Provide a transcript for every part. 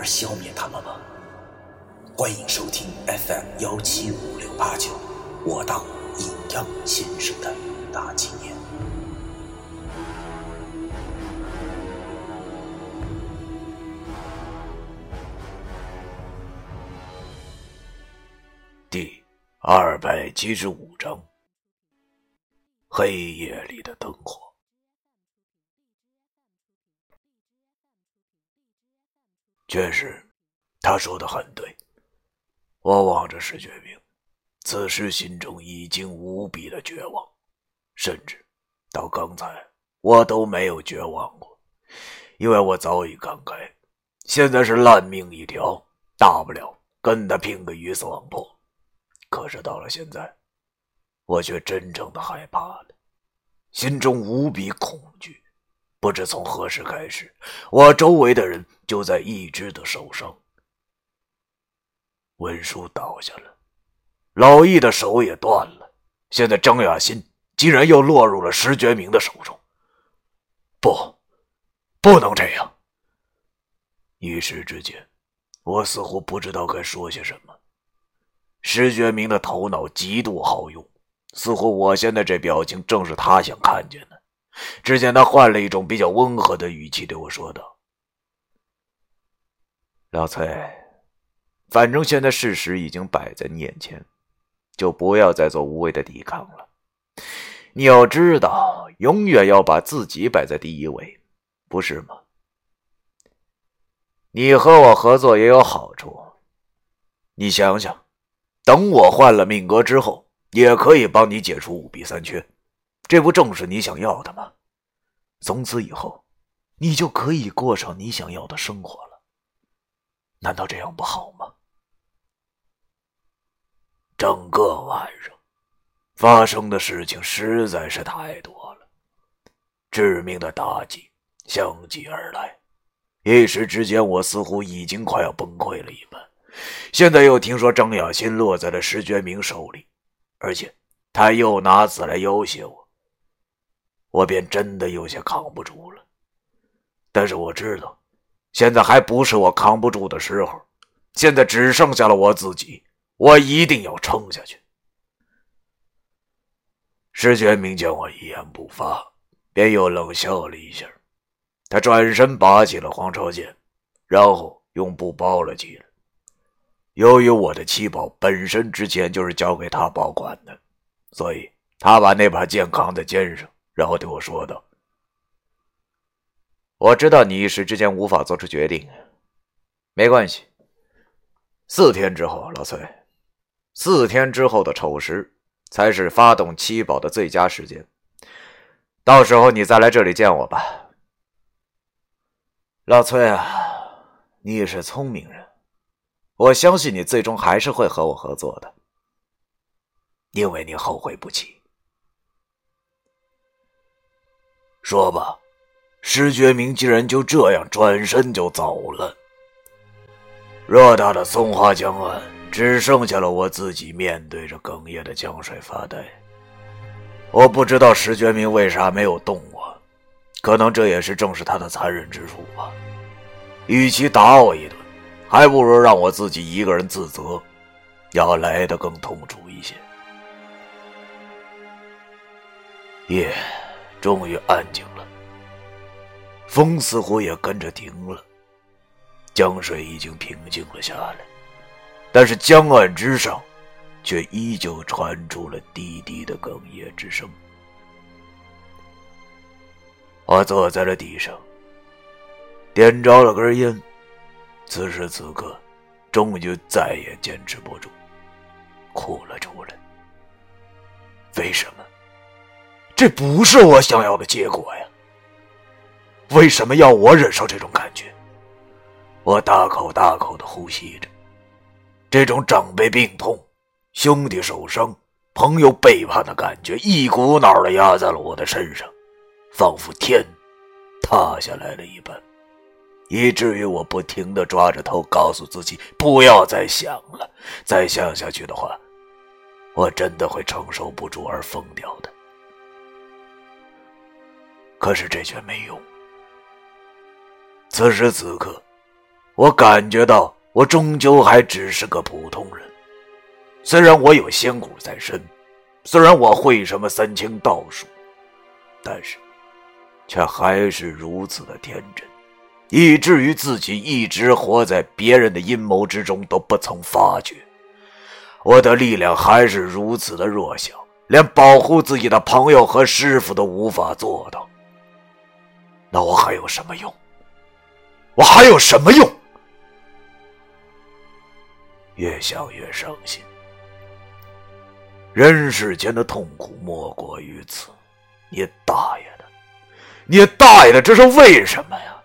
而消灭他们吗？欢迎收听 FM 幺七五六八九，我当阴阳先生的大纪念。第二百七十五章：黑夜里的灯火。确实，他说的很对。我望着石觉明，此时心中已经无比的绝望，甚至到刚才我都没有绝望过，因为我早已看开，现在是烂命一条，大不了跟他拼个鱼死网破。可是到了现在，我却真正的害怕了，心中无比恐惧。不知从何时开始，我周围的人就在一直的受伤。文书倒下了，老易的手也断了，现在张雅欣竟然又落入了石觉明的手中。不，不能这样！一时之间，我似乎不知道该说些什么。石觉明的头脑极度好用，似乎我现在这表情正是他想看见的。只见他换了一种比较温和的语气对我说道：“老崔，反正现在事实已经摆在你眼前，就不要再做无谓的抵抗了。你要知道，永远要把自己摆在第一位，不是吗？你和我合作也有好处，你想想，等我换了命格之后，也可以帮你解除五弊三缺。”这不正是你想要的吗？从此以后，你就可以过上你想要的生活了。难道这样不好吗？整个晚上发生的事情实在是太多了，致命的打击相继而来，一时之间我似乎已经快要崩溃了一般。现在又听说张雅欣落在了石觉明手里，而且他又拿此来要挟我。我便真的有些扛不住了，但是我知道，现在还不是我扛不住的时候，现在只剩下了我自己，我一定要撑下去。石觉明见我一言不发，便又冷笑了一下，他转身拔起了黄朝剑，然后用布包了起来。由于我的七宝本身之前就是交给他保管的，所以他把那把剑扛在肩上。然后对我说道：“我知道你一时之间无法做出决定，没关系。四天之后，老崔，四天之后的丑时才是发动七宝的最佳时间。到时候你再来这里见我吧。”老崔啊，你也是聪明人，我相信你最终还是会和我合作的，因为你后悔不起。说吧，石觉明竟然就这样转身就走了。偌大的松花江岸，只剩下了我自己面对着哽咽的江水发呆。我不知道石觉明为啥没有动我，可能这也是正是他的残忍之处吧。与其打我一顿，还不如让我自己一个人自责，要来的更痛楚一些。夜。终于安静了，风似乎也跟着停了，江水已经平静了下来，但是江岸之上，却依旧传出了低低的哽咽之声。我坐在了地上，点着了根烟，此时此刻，终于再也坚持不住，哭了出来。为什么？这不是我想要的结果呀！为什么要我忍受这种感觉？我大口大口的呼吸着，这种长辈病痛、兄弟受伤、朋友背叛的感觉，一股脑的压在了我的身上，仿佛天塌下来了一般，以至于我不停的抓着头，告诉自己不要再想了，再想下去的话，我真的会承受不住而疯掉的。可是这却没用。此时此刻。我感觉到，我终究还只是个普通人。虽然我有仙骨在身，虽然我会什么三清道术，但是，却还是如此的天真，以至于自己一直活在别人的阴谋之中都不曾发觉。我的力量还是如此的弱小，连保护自己的朋友和师傅都无法做到。那我还有什么用？我还有什么用？越想越伤心，人世间的痛苦莫过于此。你大爷的！你大爷的！这是为什么呀？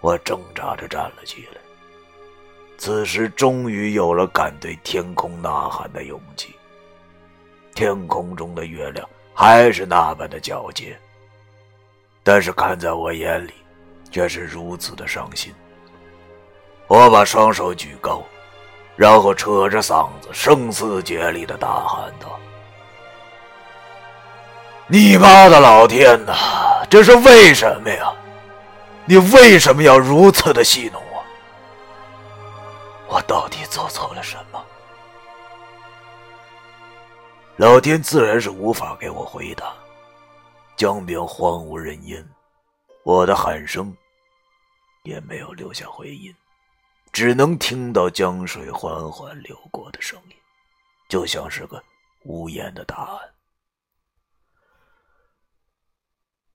我挣扎着站了起来，此时终于有了敢对天空呐喊的勇气。天空中的月亮还是那般的皎洁，但是看在我眼里，却是如此的伤心。我把双手举高。然后扯着嗓子声嘶竭力的大喊道：“你妈的老天哪！这是为什么呀？你为什么要如此的戏弄我？我到底做错了什么？”老天自然是无法给我回答。江边荒无人烟，我的喊声也没有留下回音。只能听到江水缓缓流过的声音，就像是个无言的答案。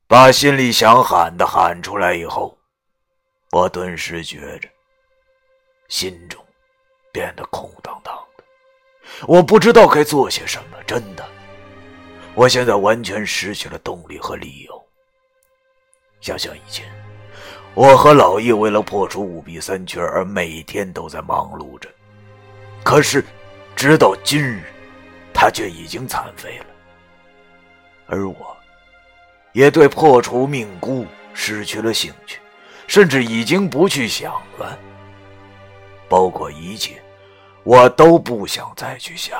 把心里想喊的喊出来以后，我顿时觉着心中变得空荡荡的。我不知道该做些什么，真的，我现在完全失去了动力和理由。想想以前。我和老易为了破除五弊三缺而每天都在忙碌着，可是，直到今日，他却已经残废了。而我，也对破除命孤失去了兴趣，甚至已经不去想了。包括一切，我都不想再去想。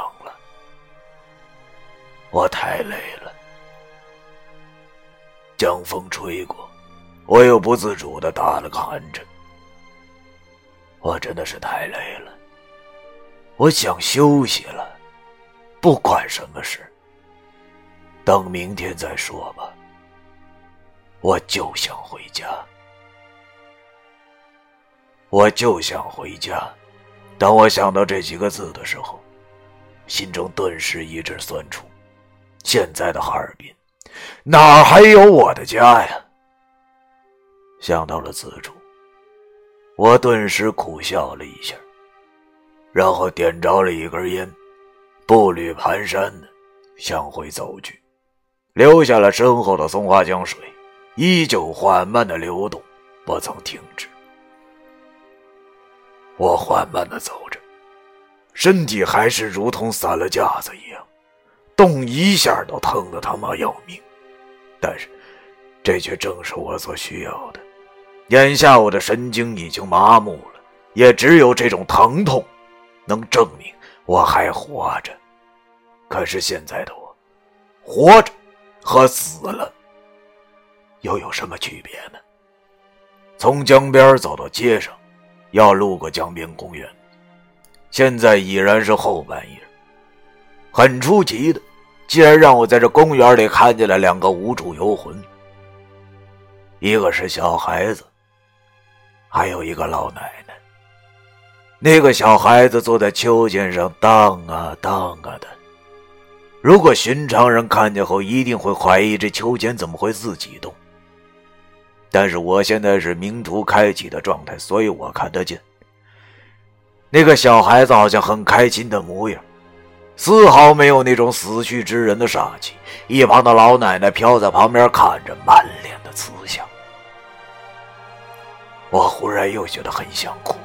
我太累了，江风吹过。我又不自主的打了个寒颤，我真的是太累了，我想休息了，不管什么事，等明天再说吧。我就想回家，我就想回家。当我想到这几个字的时候，心中顿时一阵酸楚。现在的哈尔滨，哪还有我的家呀？想到了此处，我顿时苦笑了一下，然后点着了一根烟，步履蹒跚的向回走去，留下了身后的松花江水，依旧缓慢的流动，不曾停止。我缓慢的走着，身体还是如同散了架子一样，动一下都疼得他妈要命，但是这却正是我所需要的。眼下我的神经已经麻木了，也只有这种疼痛，能证明我还活着。可是现在的我，活着和死了又有什么区别呢？从江边走到街上，要路过江边公园。现在已然是后半夜，很出奇的，竟然让我在这公园里看见了两个无主游魂，一个是小孩子。还有一个老奶奶，那个小孩子坐在秋千上荡啊荡啊的。如果寻常人看见后，一定会怀疑这秋千怎么会自己动。但是我现在是明图开启的状态，所以我看得见。那个小孩子好像很开心的模样，丝毫没有那种死去之人的煞气。一旁的老奶奶飘在旁边看着，满脸的慈祥。我忽然又觉得很想哭，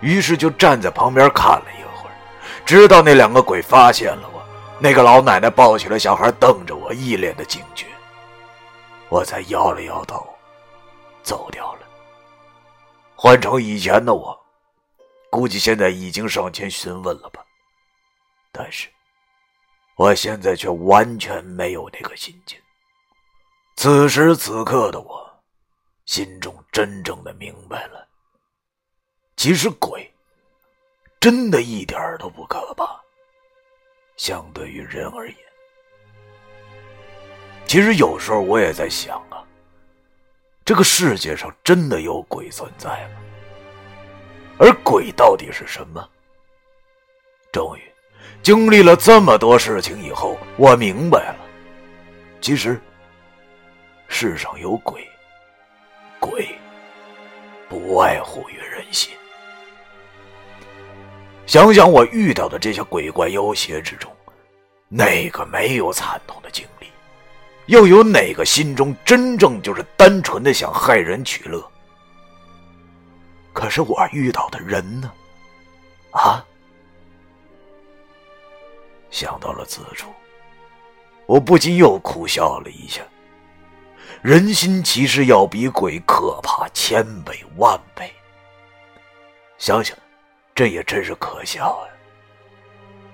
于是就站在旁边看了一会儿，直到那两个鬼发现了我，那个老奶奶抱起了小孩，瞪着我，一脸的警觉，我才摇了摇头，走掉了。换成以前的我，估计现在已经上前询问了吧，但是我现在却完全没有那个心情。此时此刻的我。心中真正的明白了，其实鬼真的一点都不可怕。相对于人而言，其实有时候我也在想啊，这个世界上真的有鬼存在吗？而鬼到底是什么？终于，经历了这么多事情以后，我明白了，其实世上有鬼。鬼不外乎于人心。想想我遇到的这些鬼怪妖邪之中，哪个没有惨痛的经历？又有哪个心中真正就是单纯的想害人取乐？可是我遇到的人呢？啊！想到了此处，我不禁又苦笑了一下。人心其实要比鬼可怕千倍万倍。想想，这也真是可笑啊！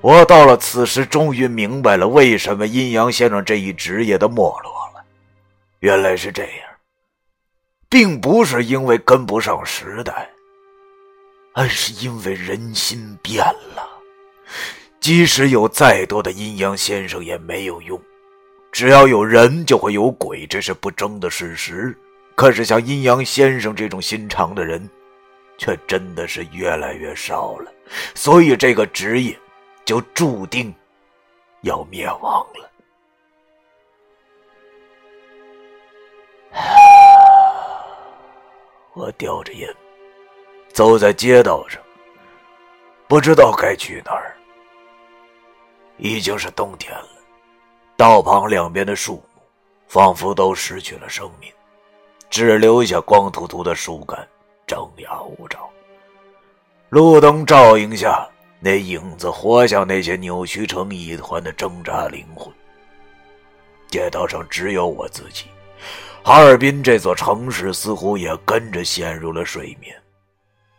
我到了此时，终于明白了为什么阴阳先生这一职业的没落了。原来是这样，并不是因为跟不上时代，而是因为人心变了。即使有再多的阴阳先生，也没有用。只要有人，就会有鬼，这是不争的事实。可是像阴阳先生这种心肠的人，却真的是越来越少了。所以这个职业就注定要灭亡了。我叼着烟，走在街道上，不知道该去哪儿。已经是冬天了。道旁两边的树木，仿佛都失去了生命，只留下光秃秃的树干，张牙舞爪。路灯照映下，那影子活像那些扭曲成一团的挣扎灵魂。街道上只有我自己，哈尔滨这座城市似乎也跟着陷入了睡眠。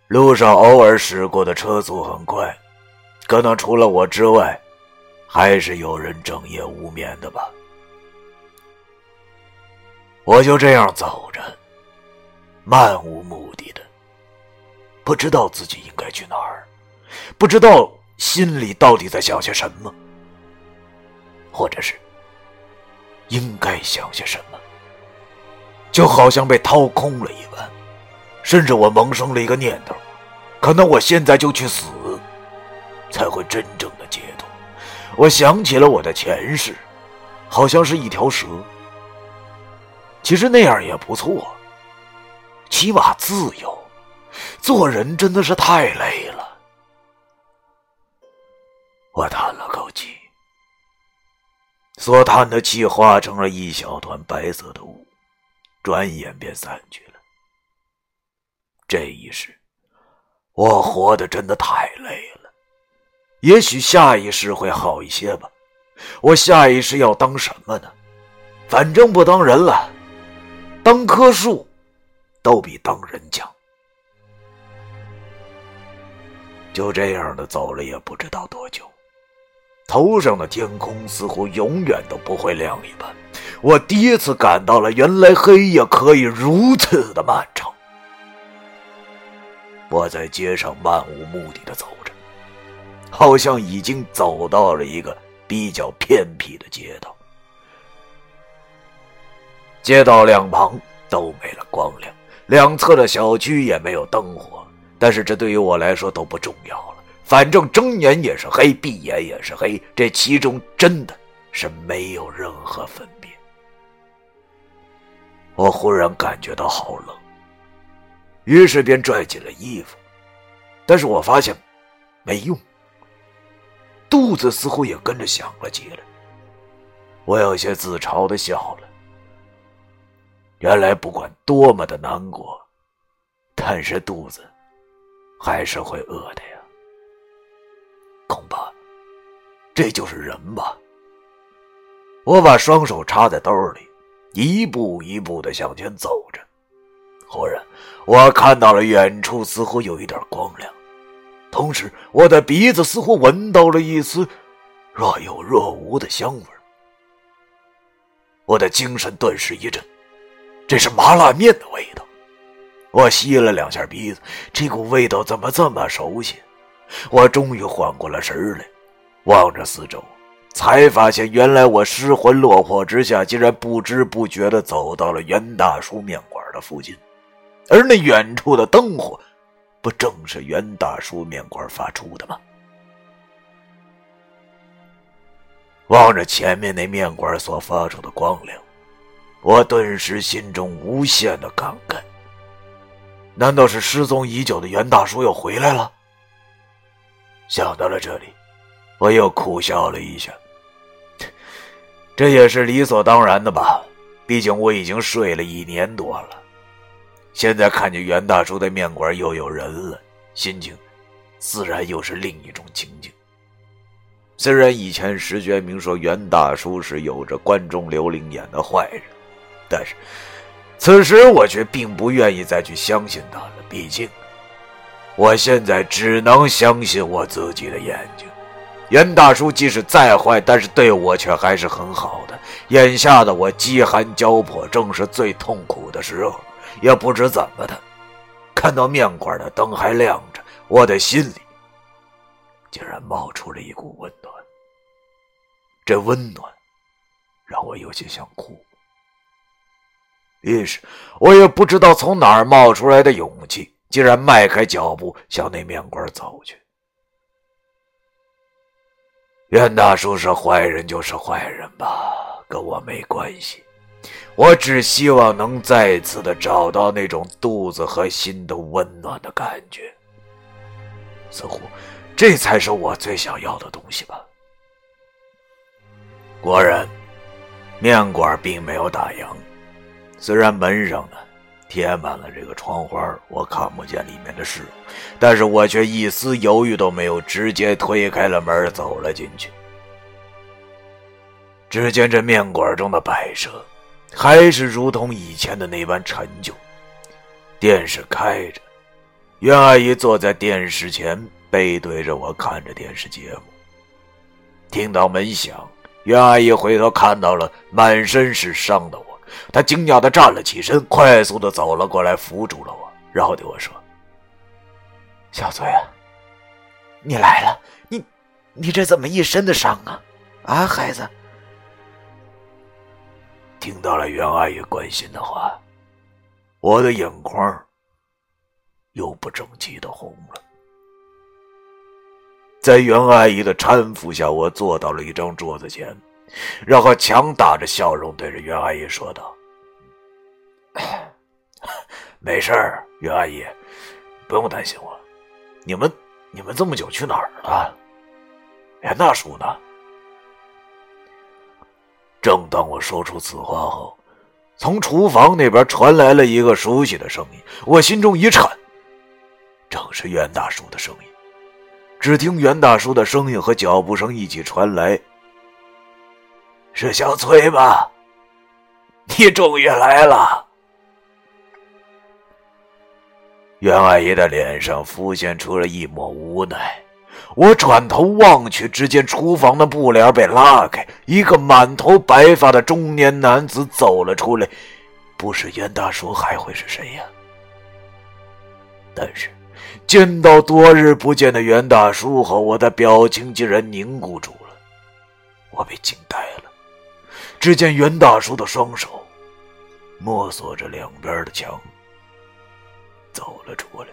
路上偶尔驶过的车速很快，可能除了我之外。还是有人整夜无眠的吧。我就这样走着，漫无目的的，不知道自己应该去哪儿，不知道心里到底在想些什么，或者是应该想些什么，就好像被掏空了一般。甚至我萌生了一个念头：可能我现在就去死，才会真正的。我想起了我的前世，好像是一条蛇。其实那样也不错，起码自由。做人真的是太累了。我叹了口气，所叹的气化成了一小团白色的雾，转眼便散去了。这一世，我活的真的太累了。也许下一世会好一些吧。我下一世要当什么呢？反正不当人了，当棵树都比当人强。就这样的走了，也不知道多久，头上的天空似乎永远都不会亮一般。我第一次感到了，原来黑夜可以如此的漫长。我在街上漫无目的的走着。好像已经走到了一个比较偏僻的街道，街道两旁都没了光亮，两侧的小区也没有灯火。但是这对于我来说都不重要了，反正睁眼也是黑，闭眼也是黑，这其中真的是没有任何分别。我忽然感觉到好冷，于是便拽紧了衣服，但是我发现没用。肚子似乎也跟着响了起来，我有些自嘲的笑了。原来不管多么的难过，但是肚子还是会饿的呀。恐怕这就是人吧。我把双手插在兜里，一步一步的向前走着。忽然，我看到了远处似乎有一点光亮，同时我的鼻子似乎闻到了一丝若有若无的香味。我的精神顿时一振，这是麻辣面的味道。我吸了两下鼻子，这股味道怎么这么熟悉？我终于缓过了神来，望着四周，才发现原来我失魂落魄之下，竟然不知不觉地走到了袁大叔面馆的附近。而那远处的灯火，不正是袁大叔面馆发出的吗？望着前面那面馆所发出的光亮，我顿时心中无限的感慨。难道是失踪已久的袁大叔又回来了？想到了这里，我又苦笑了一下。这也是理所当然的吧，毕竟我已经睡了一年多了。现在看见袁大叔的面馆又有人了，心情自然又是另一种情景。虽然以前石觉明说袁大叔是有着关中刘伶眼的坏人，但是此时我却并不愿意再去相信他了。毕竟，我现在只能相信我自己的眼睛。袁大叔即使再坏，但是对我却还是很好的。眼下的我饥寒交迫，正是最痛苦的时候。也不知怎么的，看到面馆的灯还亮着，我的心里竟然冒出了一股温暖。这温暖让我有些想哭。于是，我也不知道从哪儿冒出来的勇气，竟然迈开脚步向那面馆走去。袁大叔是坏人就是坏人吧，跟我没关系。我只希望能再次的找到那种肚子和心都温暖的感觉，似乎这才是我最想要的东西吧。果然，面馆并没有打烊，虽然门上呢贴满了这个窗花，我看不见里面的事，但是我却一丝犹豫都没有，直接推开了门走了进去。只见这面馆中的摆设。还是如同以前的那般陈旧，电视开着，袁阿姨坐在电视前，背对着我看着电视节目。听到门响，袁阿姨回头看到了满身是伤的我，她惊讶的站了起身，快速的走了过来，扶住了我，然后对我说：“小翠啊，你来了，你，你这怎么一身的伤啊？啊，孩子。”听到了袁阿姨关心的话，我的眼眶又不争气的红了。在袁阿姨的搀扶下，我坐到了一张桌子前，然后强打着笑容对着袁阿姨说道：“ 没事儿，袁阿姨，不用担心我。你们，你们这么久去哪儿了？袁大叔呢？”正当我说出此话后，从厨房那边传来了一个熟悉的声音，我心中一颤，正是袁大叔的声音。只听袁大叔的声音和脚步声一起传来：“是小崔吧？你终于来了。”袁阿姨的脸上浮现出了一抹无奈。我转头望去，只见厨房的布帘被拉开，一个满头白发的中年男子走了出来。不是袁大叔，还会是谁呀？但是见到多日不见的袁大叔后，我的表情竟然凝固住了，我被惊呆了。只见袁大叔的双手摸索着两边的墙，走了出来。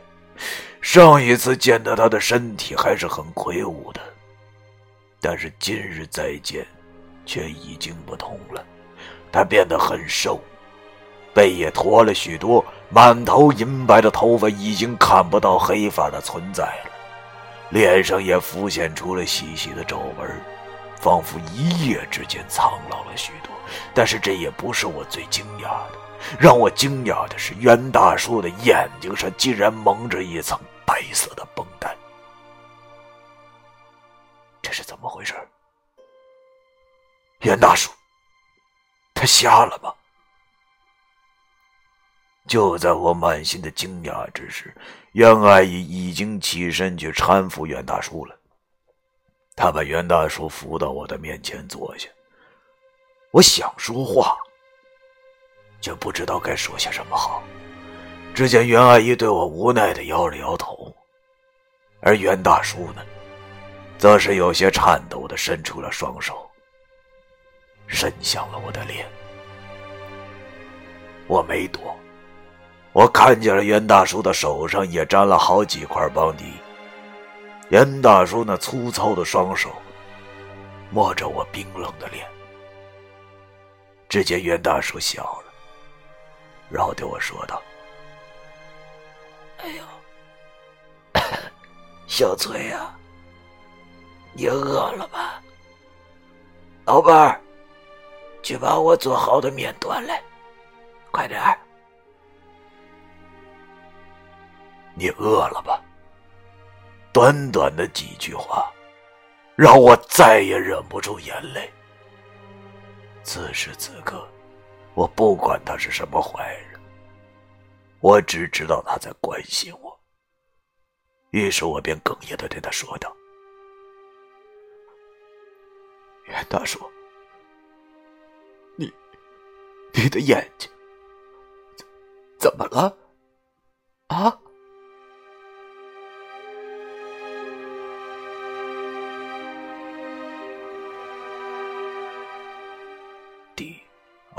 上一次见到他的身体还是很魁梧的，但是今日再见，却已经不同了。他变得很瘦，背也驼了许多，满头银白的头发已经看不到黑发的存在了，脸上也浮现出了细细的皱纹，仿佛一夜之间苍老了许多。但是这也不是我最惊讶的，让我惊讶的是，袁大叔的眼睛上竟然蒙着一层白色的绷带。这是怎么回事？袁大叔，他瞎了吗？就在我满心的惊讶之时，袁阿姨已经起身去搀扶袁大叔了。他把袁大叔扶到我的面前坐下。我想说话，却不知道该说些什么好。只见袁阿姨对我无奈的摇了摇头，而袁大叔呢，则是有些颤抖的伸出了双手，伸向了我的脸。我没躲，我看见了袁大叔的手上也沾了好几块邦迪。袁大叔那粗糙的双手摸着我冰冷的脸。只见袁大叔笑了，然后对我说道：“哎呦，小崔呀，你饿了吧？老伴儿，去把我做好的面端来，快点儿。你饿了吧？”短短的几句话，让我再也忍不住眼泪。此时此刻，我不管他是什么坏人，我只知道他在关心我。于是我便哽咽的对他说道：“袁大叔，你，你的眼睛怎怎么了？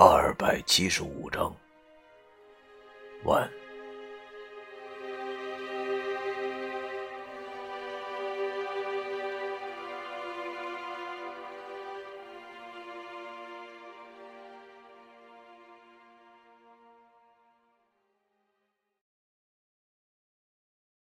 二百七十五章完。